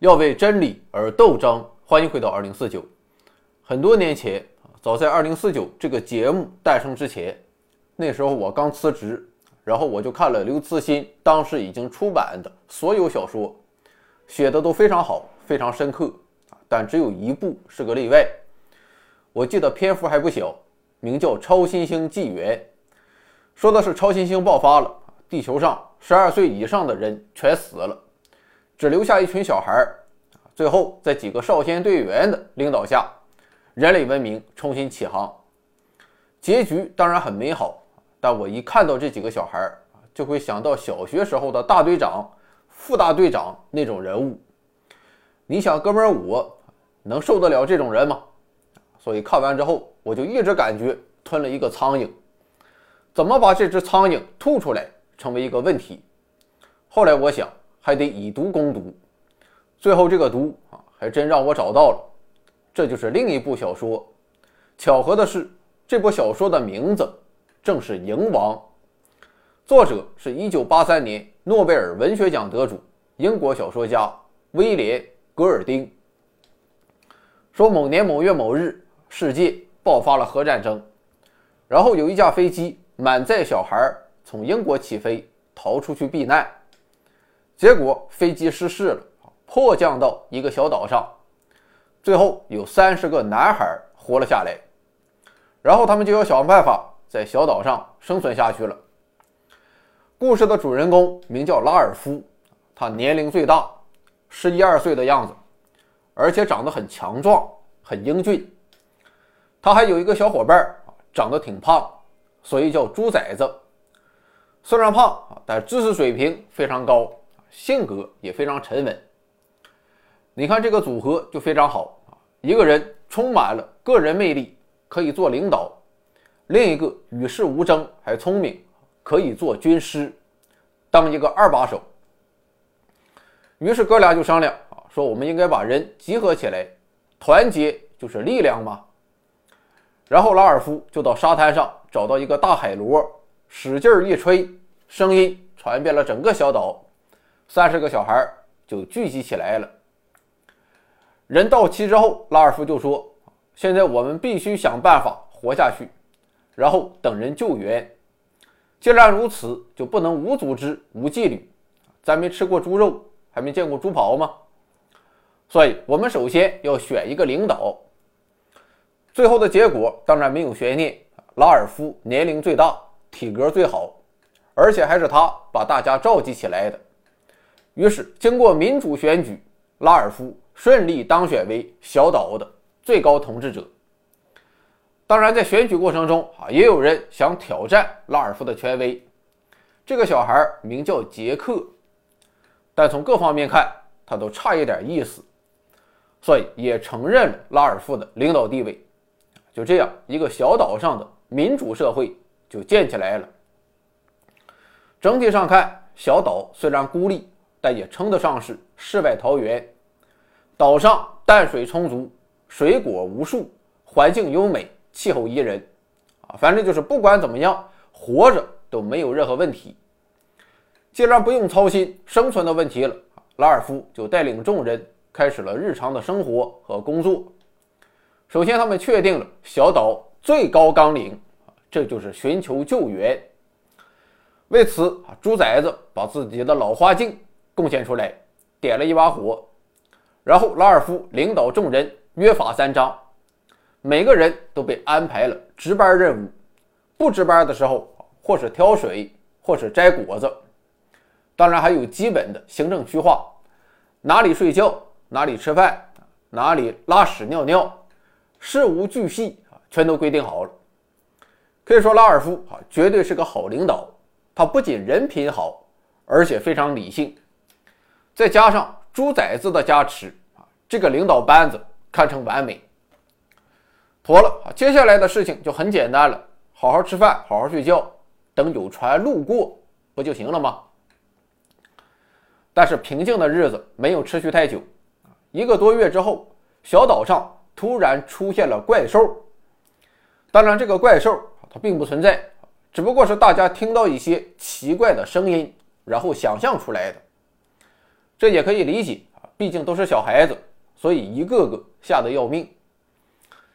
要为真理而斗争。欢迎回到二零四九。很多年前，早在二零四九这个节目诞生之前，那时候我刚辞职，然后我就看了刘慈欣当时已经出版的所有小说，写的都非常好，非常深刻。但只有一部是个例外。我记得篇幅还不小，名叫《超新星纪元》，说的是超新星爆发了，地球上十二岁以上的人全死了，只留下一群小孩儿。最后，在几个少先队员的领导下，人类文明重新起航。结局当然很美好，但我一看到这几个小孩儿，就会想到小学时候的大队长、副大队长那种人物。你想，哥们儿，我能受得了这种人吗？所以看完之后，我就一直感觉吞了一个苍蝇。怎么把这只苍蝇吐出来，成为一个问题。后来我想，还得以毒攻毒。最后，这个毒啊，还真让我找到了，这就是另一部小说。巧合的是，这部小说的名字正是《蝇王》，作者是一九八三年诺贝尔文学奖得主英国小说家威廉·格尔丁。说某年某月某日，世界爆发了核战争，然后有一架飞机满载小孩从英国起飞，逃出去避难，结果飞机失事了。迫降到一个小岛上，最后有三十个男孩活了下来，然后他们就要想办法在小岛上生存下去了。故事的主人公名叫拉尔夫，他年龄最大，十一二岁的样子，而且长得很强壮，很英俊。他还有一个小伙伴长得挺胖，所以叫猪崽子。虽然胖但知识水平非常高，性格也非常沉稳。你看这个组合就非常好啊！一个人充满了个人魅力，可以做领导；另一个与世无争，还聪明，可以做军师，当一个二把手。于是哥俩就商量啊，说我们应该把人集合起来，团结就是力量嘛。然后拉尔夫就到沙滩上找到一个大海螺，使劲一吹，声音传遍了整个小岛，三十个小孩就聚集起来了。人到齐之后，拉尔夫就说：“现在我们必须想办法活下去，然后等人救援。既然如此，就不能无组织、无纪律。咱没吃过猪肉，还没见过猪跑吗？所以，我们首先要选一个领导。最后的结果当然没有悬念，拉尔夫年龄最大，体格最好，而且还是他把大家召集起来的。于是，经过民主选举，拉尔夫。”顺利当选为小岛的最高统治者。当然，在选举过程中啊，也有人想挑战拉尔夫的权威。这个小孩名叫杰克，但从各方面看，他都差一点意思，所以也承认了拉尔夫的领导地位。就这样，一个小岛上的民主社会就建起来了。整体上看，小岛虽然孤立，但也称得上是世外桃源。岛上淡水充足，水果无数，环境优美，气候宜人，啊，反正就是不管怎么样，活着都没有任何问题。既然不用操心生存的问题了，拉尔夫就带领众人开始了日常的生活和工作。首先，他们确定了小岛最高纲领，这就是寻求救援。为此，啊，猪崽子把自己的老花镜贡献出来，点了一把火。然后拉尔夫领导众人约法三章，每个人都被安排了值班任务。不值班的时候，或是挑水，或是摘果子。当然还有基本的行政区划，哪里睡觉，哪里吃饭，哪里拉屎尿尿，事无巨细啊，全都规定好了。可以说拉尔夫啊，绝对是个好领导。他不仅人品好，而且非常理性，再加上。猪崽子的加持啊，这个领导班子堪称完美。妥了，接下来的事情就很简单了，好好吃饭，好好睡觉，等有船路过不就行了吗？但是平静的日子没有持续太久，一个多月之后，小岛上突然出现了怪兽。当然，这个怪兽它并不存在，只不过是大家听到一些奇怪的声音，然后想象出来的。这也可以理解啊，毕竟都是小孩子，所以一个个吓得要命。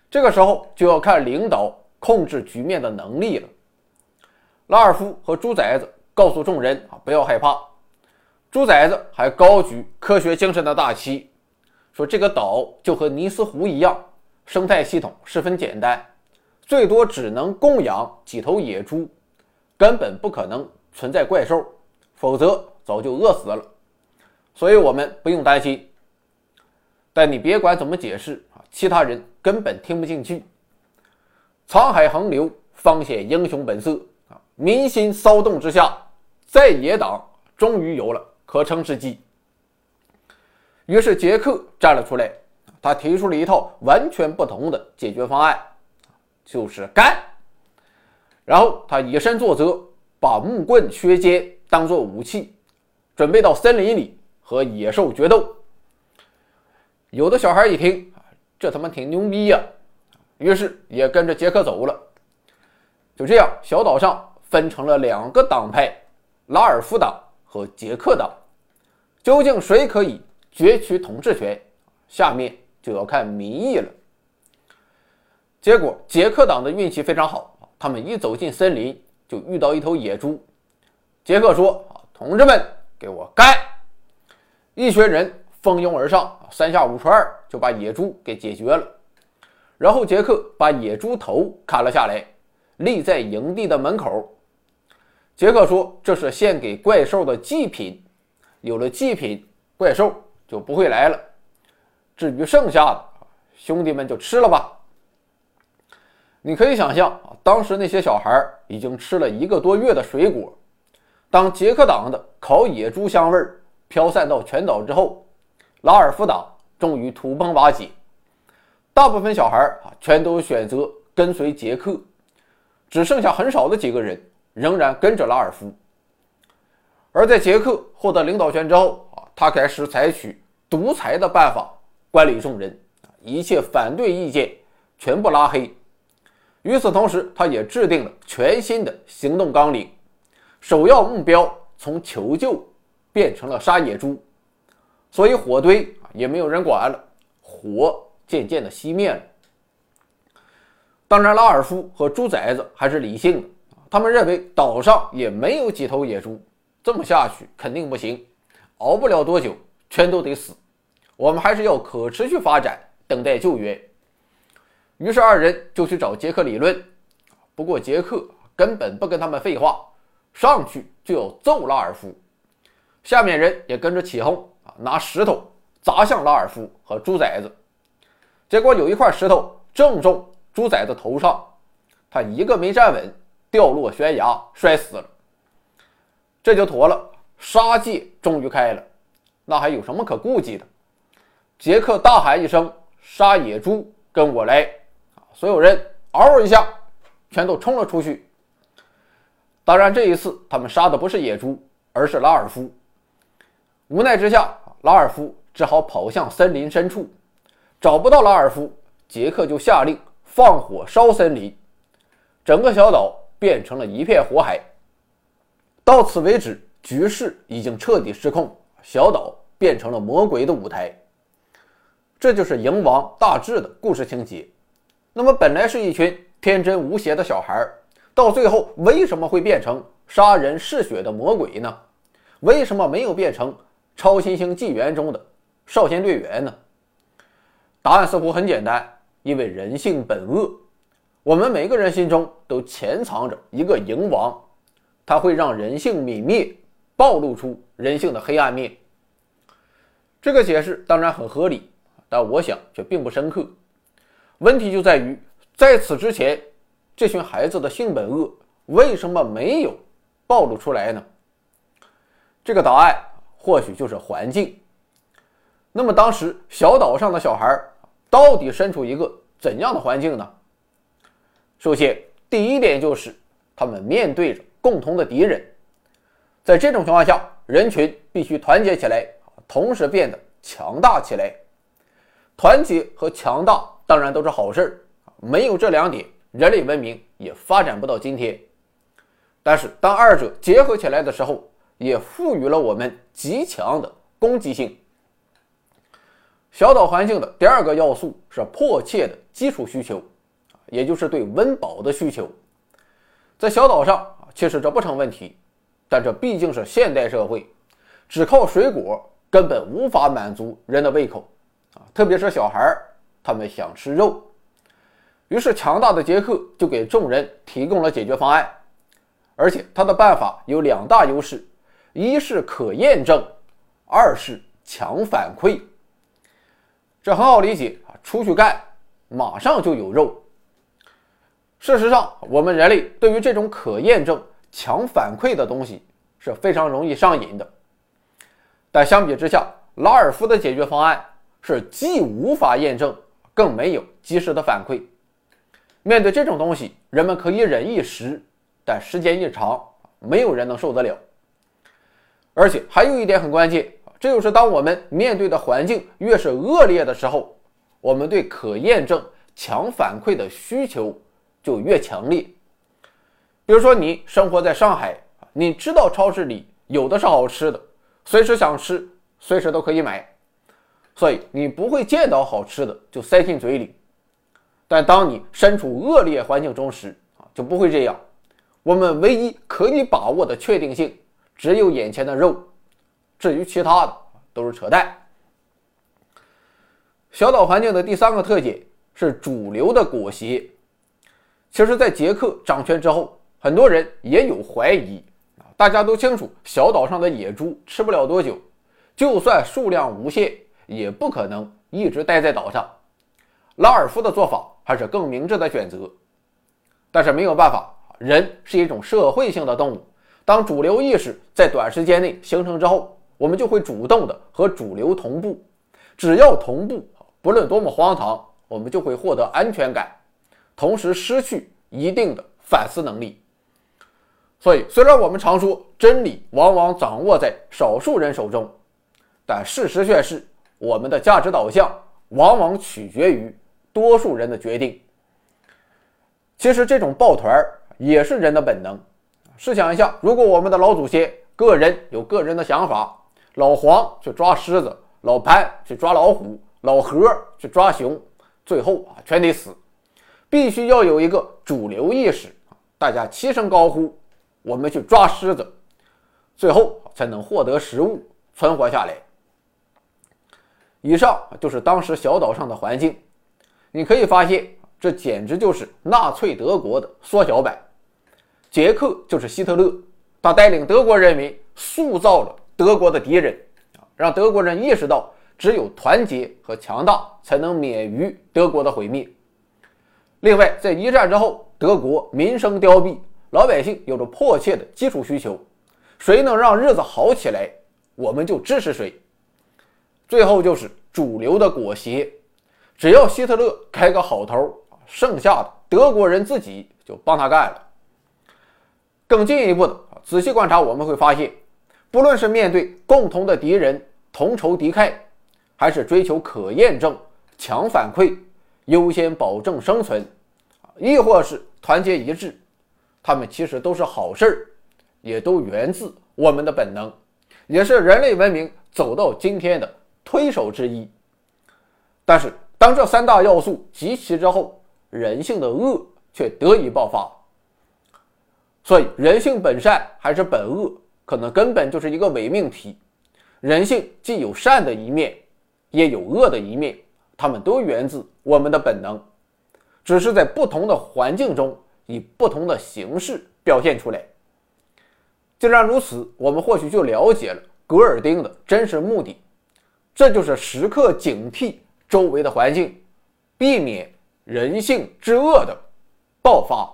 这个时候就要看领导控制局面的能力了。拉尔夫和猪崽子告诉众人啊，不要害怕。猪崽子还高举科学精神的大旗，说这个岛就和尼斯湖一样，生态系统十分简单，最多只能供养几头野猪，根本不可能存在怪兽，否则早就饿死了。所以我们不用担心。但你别管怎么解释啊，其他人根本听不进去。沧海横流，方显英雄本色。民心骚动之下，在野党终于有了可乘之机。于是杰克站了出来，他提出了一套完全不同的解决方案，就是干。然后他以身作则，把木棍、削尖当做武器，准备到森林里和野兽决斗。有的小孩一听，这他妈挺牛逼呀，于是也跟着杰克走了。就这样，小岛上。分成了两个党派，拉尔夫党和杰克党。究竟谁可以攫取统治权？下面就要看民意了。结果，杰克党的运气非常好，他们一走进森林就遇到一头野猪。杰克说：“同志们，给我干！”一群人蜂拥而上，三下五除二就把野猪给解决了。然后，杰克把野猪头砍了下来，立在营地的门口。杰克说：“这是献给怪兽的祭品，有了祭品，怪兽就不会来了。至于剩下的，兄弟们就吃了吧。”你可以想象啊，当时那些小孩已经吃了一个多月的水果。当杰克党的烤野猪香味飘散到全岛之后，拉尔夫党终于土崩瓦解，大部分小孩啊全都选择跟随杰克，只剩下很少的几个人。仍然跟着拉尔夫，而在杰克获得领导权之后啊，他开始采取独裁的办法管理众人，一切反对意见全部拉黑。与此同时，他也制定了全新的行动纲领，首要目标从求救变成了杀野猪，所以火堆也没有人管了，火渐渐的熄灭了。当然，拉尔夫和猪崽子还是理性的。他们认为岛上也没有几头野猪，这么下去肯定不行，熬不了多久全都得死。我们还是要可持续发展，等待救援。于是二人就去找杰克理论，不过杰克根本不跟他们废话，上去就要揍拉尔夫。下面人也跟着起哄啊，拿石头砸向拉尔夫和猪崽子。结果有一块石头正中猪崽子头上，他一个没站稳。掉落悬崖，摔死了。这就妥了，杀戒终于开了，那还有什么可顾忌的？杰克大喊一声：“杀野猪，跟我来！”所有人嗷一下，全都冲了出去。当然，这一次他们杀的不是野猪，而是拉尔夫。无奈之下，拉尔夫只好跑向森林深处。找不到拉尔夫，杰克就下令放火烧森林，整个小岛。变成了一片火海。到此为止，局势已经彻底失控，小岛变成了魔鬼的舞台。这就是《蝇王》大志的故事情节。那么，本来是一群天真无邪的小孩，到最后为什么会变成杀人嗜血的魔鬼呢？为什么没有变成《超新星纪元》中的少先队员呢？答案似乎很简单，因为人性本恶。我们每个人心中都潜藏着一个蝇王，它会让人性泯灭，暴露出人性的黑暗面。这个解释当然很合理，但我想却并不深刻。问题就在于，在此之前，这群孩子的性本恶为什么没有暴露出来呢？这个答案或许就是环境。那么，当时小岛上的小孩到底身处一个怎样的环境呢？首先，第一点就是他们面对着共同的敌人，在这种情况下，人群必须团结起来，同时变得强大起来。团结和强大当然都是好事儿，没有这两点，人类文明也发展不到今天。但是，当二者结合起来的时候，也赋予了我们极强的攻击性。小岛环境的第二个要素是迫切的基础需求，也就是对温饱的需求。在小岛上，其实这不成问题，但这毕竟是现代社会，只靠水果根本无法满足人的胃口啊，特别是小孩，他们想吃肉。于是，强大的杰克就给众人提供了解决方案，而且他的办法有两大优势：一是可验证，二是强反馈。这很好理解啊，出去干，马上就有肉。事实上，我们人类对于这种可验证、强反馈的东西是非常容易上瘾的。但相比之下，拉尔夫的解决方案是既无法验证，更没有及时的反馈。面对这种东西，人们可以忍一时，但时间一长，没有人能受得了。而且还有一点很关键。这就是当我们面对的环境越是恶劣的时候，我们对可验证、强反馈的需求就越强烈。比如说，你生活在上海，你知道超市里有的是好吃的，随时想吃，随时都可以买，所以你不会见到好吃的就塞进嘴里。但当你身处恶劣环境中时啊，就不会这样。我们唯一可以把握的确定性，只有眼前的肉。至于其他的都是扯淡。小岛环境的第三个特点是主流的裹挟。其实，在杰克掌权之后，很多人也有怀疑啊。大家都清楚，小岛上的野猪吃不了多久，就算数量无限，也不可能一直待在岛上。拉尔夫的做法还是更明智的选择。但是没有办法，人是一种社会性的动物，当主流意识在短时间内形成之后。我们就会主动的和主流同步，只要同步，不论多么荒唐，我们就会获得安全感，同时失去一定的反思能力。所以，虽然我们常说真理往往掌握在少数人手中，但事实却是我们的价值导向往往取决于多数人的决定。其实，这种抱团也是人的本能。试想一下，如果我们的老祖先个人有个人的想法，老黄去抓狮子，老潘去抓老虎，老何去抓熊，最后啊全得死。必须要有一个主流意识，大家齐声高呼：“我们去抓狮子！”最后才能获得食物，存活下来。以上就是当时小岛上的环境，你可以发现，这简直就是纳粹德国的缩小版。杰克就是希特勒，他带领德国人民塑造了。德国的敌人啊，让德国人意识到，只有团结和强大才能免于德国的毁灭。另外，在一战之后，德国民生凋敝，老百姓有着迫切的基础需求，谁能让日子好起来，我们就支持谁。最后就是主流的裹挟，只要希特勒开个好头，剩下的德国人自己就帮他干了。更进一步的仔细观察，我们会发现。不论是面对共同的敌人同仇敌忾，还是追求可验证、强反馈、优先保证生存，亦或是团结一致，他们其实都是好事儿，也都源自我们的本能，也是人类文明走到今天的推手之一。但是，当这三大要素集齐之后，人性的恶却得以爆发。所以，人性本善还是本恶？可能根本就是一个伪命题。人性既有善的一面，也有恶的一面，它们都源自我们的本能，只是在不同的环境中以不同的形式表现出来。既然如此，我们或许就了解了格尔丁的真实目的，这就是时刻警惕周围的环境，避免人性之恶的爆发。